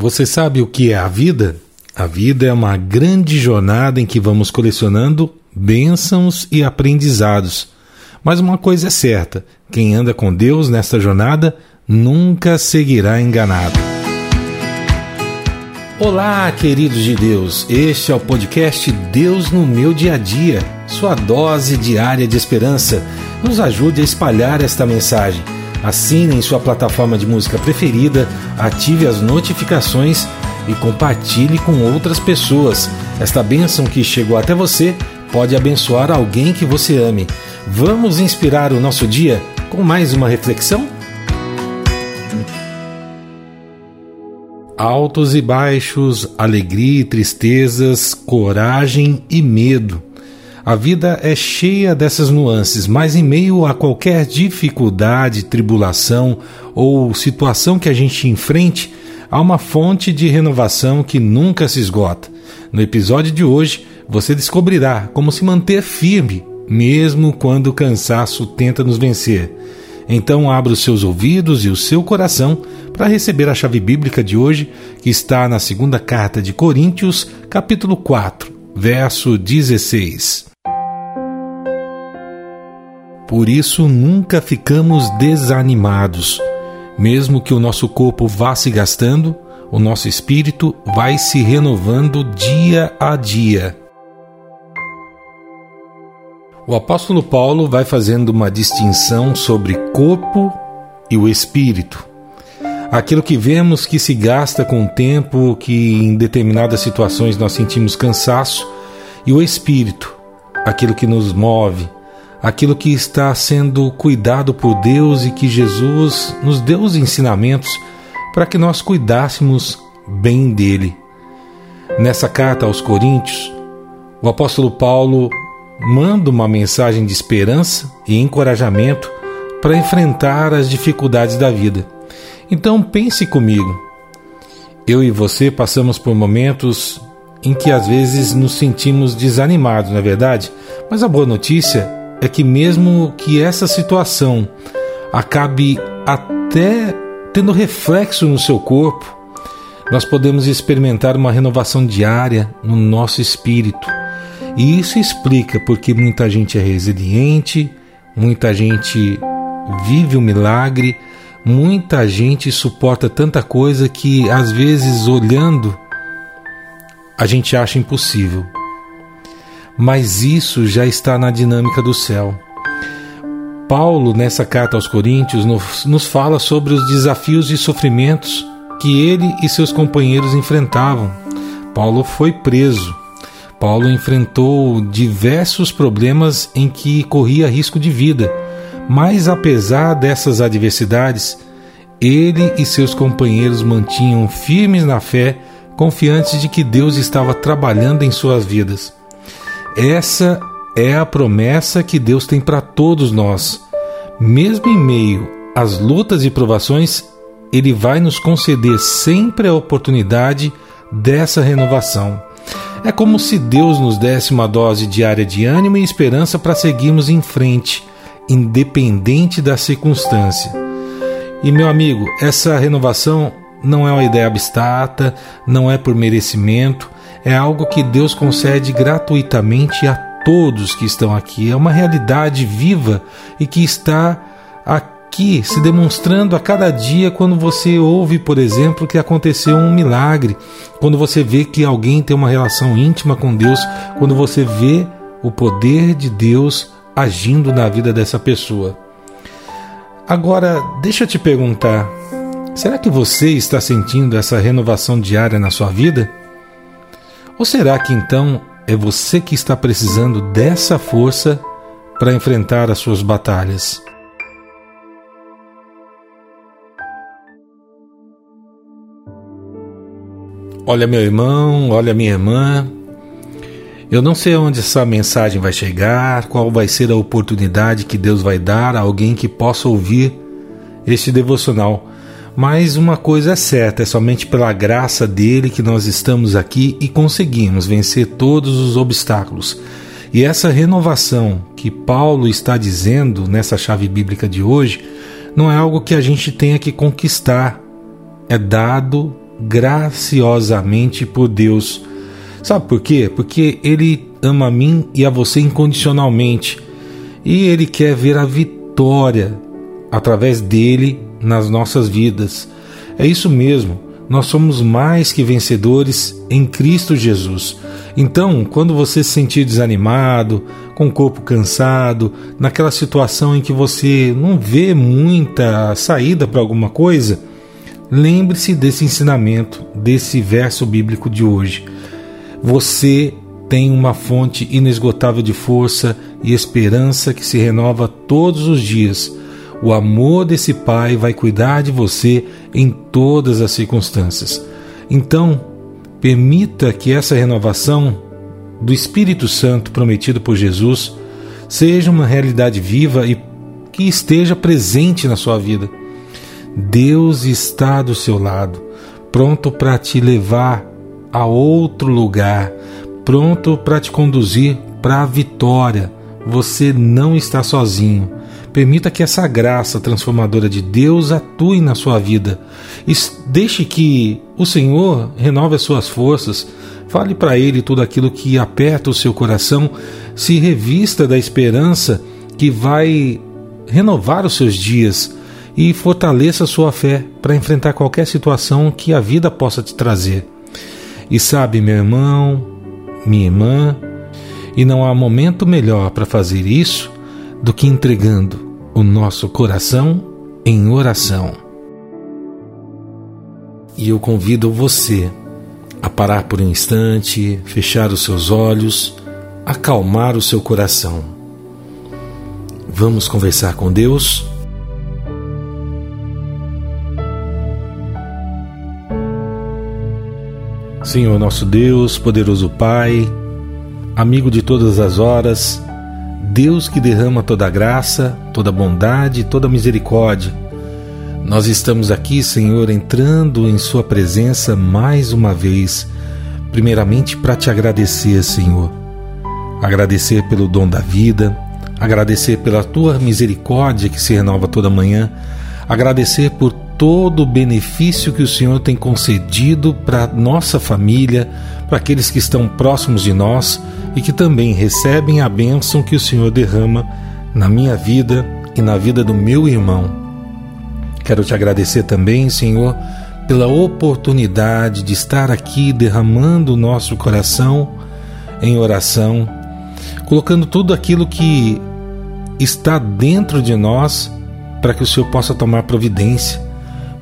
Você sabe o que é a vida? A vida é uma grande jornada em que vamos colecionando bênçãos e aprendizados. Mas uma coisa é certa: quem anda com Deus nesta jornada nunca seguirá enganado. Olá, queridos de Deus. Este é o podcast Deus no meu dia a dia, sua dose diária de esperança. Nos ajude a espalhar esta mensagem. Assine em sua plataforma de música preferida, ative as notificações e compartilhe com outras pessoas. Esta bênção que chegou até você pode abençoar alguém que você ame. Vamos inspirar o nosso dia com mais uma reflexão? Altos e baixos, alegria e tristezas, coragem e medo. A vida é cheia dessas nuances, mas em meio a qualquer dificuldade, tribulação ou situação que a gente enfrente, há uma fonte de renovação que nunca se esgota. No episódio de hoje, você descobrirá como se manter firme, mesmo quando o cansaço tenta nos vencer. Então, abra os seus ouvidos e o seu coração para receber a chave bíblica de hoje, que está na segunda carta de Coríntios, capítulo 4, verso 16. Por isso nunca ficamos desanimados. Mesmo que o nosso corpo vá se gastando, o nosso espírito vai se renovando dia a dia. O apóstolo Paulo vai fazendo uma distinção sobre corpo e o espírito. Aquilo que vemos que se gasta com o tempo, que em determinadas situações nós sentimos cansaço, e o espírito, aquilo que nos move, aquilo que está sendo cuidado por Deus e que Jesus nos deu os ensinamentos para que nós cuidássemos bem dele. Nessa carta aos Coríntios, o apóstolo Paulo manda uma mensagem de esperança e encorajamento para enfrentar as dificuldades da vida. Então pense comigo. Eu e você passamos por momentos em que às vezes nos sentimos desanimados, não é verdade? Mas a boa notícia é que, mesmo que essa situação acabe até tendo reflexo no seu corpo, nós podemos experimentar uma renovação diária no nosso espírito. E isso explica porque muita gente é resiliente, muita gente vive o milagre, muita gente suporta tanta coisa que às vezes olhando a gente acha impossível mas isso já está na dinâmica do céu. Paulo, nessa carta aos Coríntios, nos, fala sobre os desafios e sofrimentos que ele e seus companheiros enfrentavam. Paulo foi preso. Paulo enfrentou diversos problemas em que corria risco de vida, mas apesar dessas adversidades, ele e seus companheiros mantinham firmes na fé, confiantes de que Deus estava trabalhando em suas vidas. Essa é a promessa que Deus tem para todos nós. Mesmo em meio às lutas e provações, Ele vai nos conceder sempre a oportunidade dessa renovação. É como se Deus nos desse uma dose diária de ânimo e esperança para seguirmos em frente, independente da circunstância. E meu amigo, essa renovação não é uma ideia abstrata, não é por merecimento, é algo que Deus concede gratuitamente a todos que estão aqui. É uma realidade viva e que está aqui se demonstrando a cada dia quando você ouve, por exemplo, que aconteceu um milagre, quando você vê que alguém tem uma relação íntima com Deus, quando você vê o poder de Deus agindo na vida dessa pessoa. Agora, deixa eu te perguntar: será que você está sentindo essa renovação diária na sua vida? Ou será que então é você que está precisando dessa força para enfrentar as suas batalhas? Olha, meu irmão, olha, minha irmã. Eu não sei onde essa mensagem vai chegar, qual vai ser a oportunidade que Deus vai dar a alguém que possa ouvir este devocional. Mas uma coisa é certa: é somente pela graça dele que nós estamos aqui e conseguimos vencer todos os obstáculos. E essa renovação que Paulo está dizendo nessa chave bíblica de hoje não é algo que a gente tenha que conquistar, é dado graciosamente por Deus. Sabe por quê? Porque Ele ama a mim e a você incondicionalmente e Ele quer ver a vitória através dele nas nossas vidas. É isso mesmo, nós somos mais que vencedores em Cristo Jesus. Então, quando você se sentir desanimado, com o corpo cansado, naquela situação em que você não vê muita saída para alguma coisa, lembre-se desse ensinamento, desse verso bíblico de hoje. Você tem uma fonte inesgotável de força e esperança que se renova todos os dias. O amor desse Pai vai cuidar de você em todas as circunstâncias. Então, permita que essa renovação do Espírito Santo prometido por Jesus seja uma realidade viva e que esteja presente na sua vida. Deus está do seu lado, pronto para te levar a outro lugar, pronto para te conduzir para a vitória. Você não está sozinho. Permita que essa graça transformadora de Deus atue na sua vida. Deixe que o Senhor renove as suas forças. Fale para Ele tudo aquilo que aperta o seu coração. Se revista da esperança que vai renovar os seus dias e fortaleça a sua fé para enfrentar qualquer situação que a vida possa te trazer. E sabe, meu irmão, minha irmã, e não há momento melhor para fazer isso do que entregando o nosso coração em oração. E eu convido você a parar por um instante, fechar os seus olhos, acalmar o seu coração. Vamos conversar com Deus? Senhor nosso Deus, poderoso Pai, amigo de todas as horas, Deus que derrama toda graça, toda bondade, toda misericórdia. Nós estamos aqui, Senhor, entrando em Sua presença mais uma vez, primeiramente para te agradecer, Senhor. Agradecer pelo dom da vida, agradecer pela tua misericórdia que se renova toda manhã, agradecer por todo o benefício que o Senhor tem concedido para nossa família, para aqueles que estão próximos de nós e que também recebem a bênção que o Senhor derrama na minha vida e na vida do meu irmão. Quero te agradecer também, Senhor, pela oportunidade de estar aqui derramando o nosso coração em oração, colocando tudo aquilo que está dentro de nós para que o Senhor possa tomar providência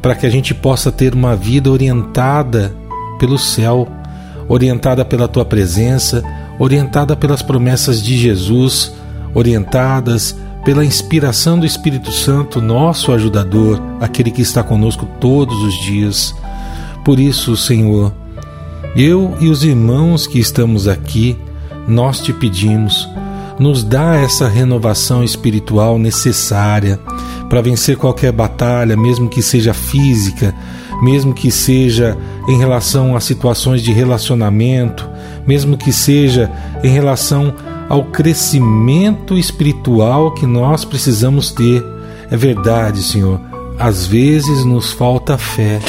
para que a gente possa ter uma vida orientada pelo céu, orientada pela tua presença, orientada pelas promessas de Jesus, orientadas pela inspiração do Espírito Santo, nosso ajudador, aquele que está conosco todos os dias. Por isso, Senhor, eu e os irmãos que estamos aqui, nós te pedimos, nos dá essa renovação espiritual necessária para vencer qualquer batalha, mesmo que seja física, mesmo que seja em relação a situações de relacionamento, mesmo que seja em relação ao crescimento espiritual que nós precisamos ter. É verdade, Senhor. Às vezes nos falta fé,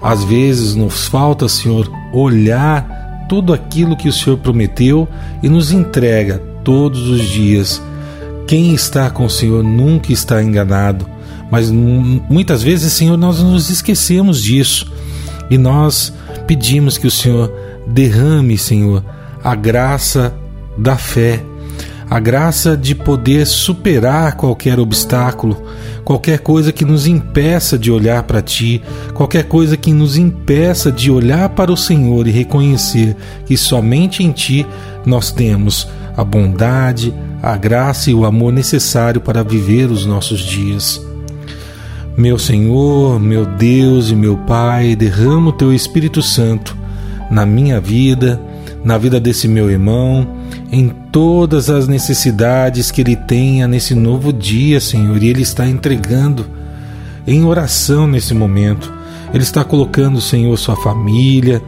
às vezes nos falta, Senhor, olhar tudo aquilo que o Senhor prometeu e nos entrega todos os dias. Quem está com o Senhor nunca está enganado, mas muitas vezes, Senhor, nós nos esquecemos disso. E nós pedimos que o Senhor derrame, Senhor, a graça da fé, a graça de poder superar qualquer obstáculo, qualquer coisa que nos impeça de olhar para Ti, qualquer coisa que nos impeça de olhar para o Senhor e reconhecer que somente em Ti nós temos a bondade, a graça e o amor necessário para viver os nossos dias. Meu Senhor, meu Deus e meu Pai, derrama o teu Espírito Santo na minha vida, na vida desse meu irmão, em todas as necessidades que ele tenha nesse novo dia, Senhor, e ele está entregando em oração nesse momento. Ele está colocando, Senhor, sua família,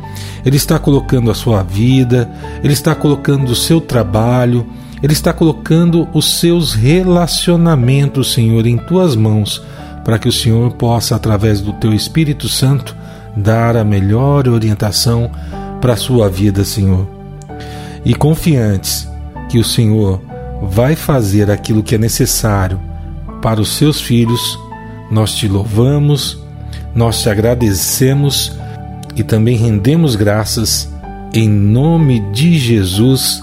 ele está colocando a sua vida, ele está colocando o seu trabalho, ele está colocando os seus relacionamentos, Senhor, em tuas mãos, para que o Senhor possa, através do teu Espírito Santo, dar a melhor orientação para a sua vida, Senhor. E confiantes que o Senhor vai fazer aquilo que é necessário para os seus filhos, nós te louvamos, nós te agradecemos e também rendemos graças em nome de Jesus.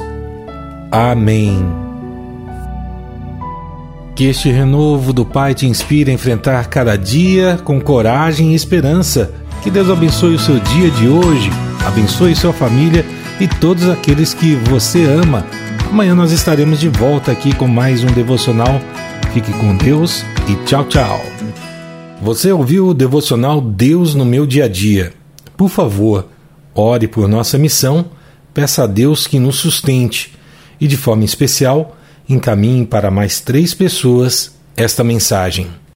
Amém. Que este renovo do Pai te inspire a enfrentar cada dia com coragem e esperança. Que Deus abençoe o seu dia de hoje, abençoe sua família e todos aqueles que você ama. Amanhã nós estaremos de volta aqui com mais um devocional. Fique com Deus e tchau, tchau. Você ouviu o devocional Deus no meu dia a dia? Por favor, ore por nossa missão, peça a Deus que nos sustente e, de forma especial, encaminhe para mais três pessoas esta mensagem.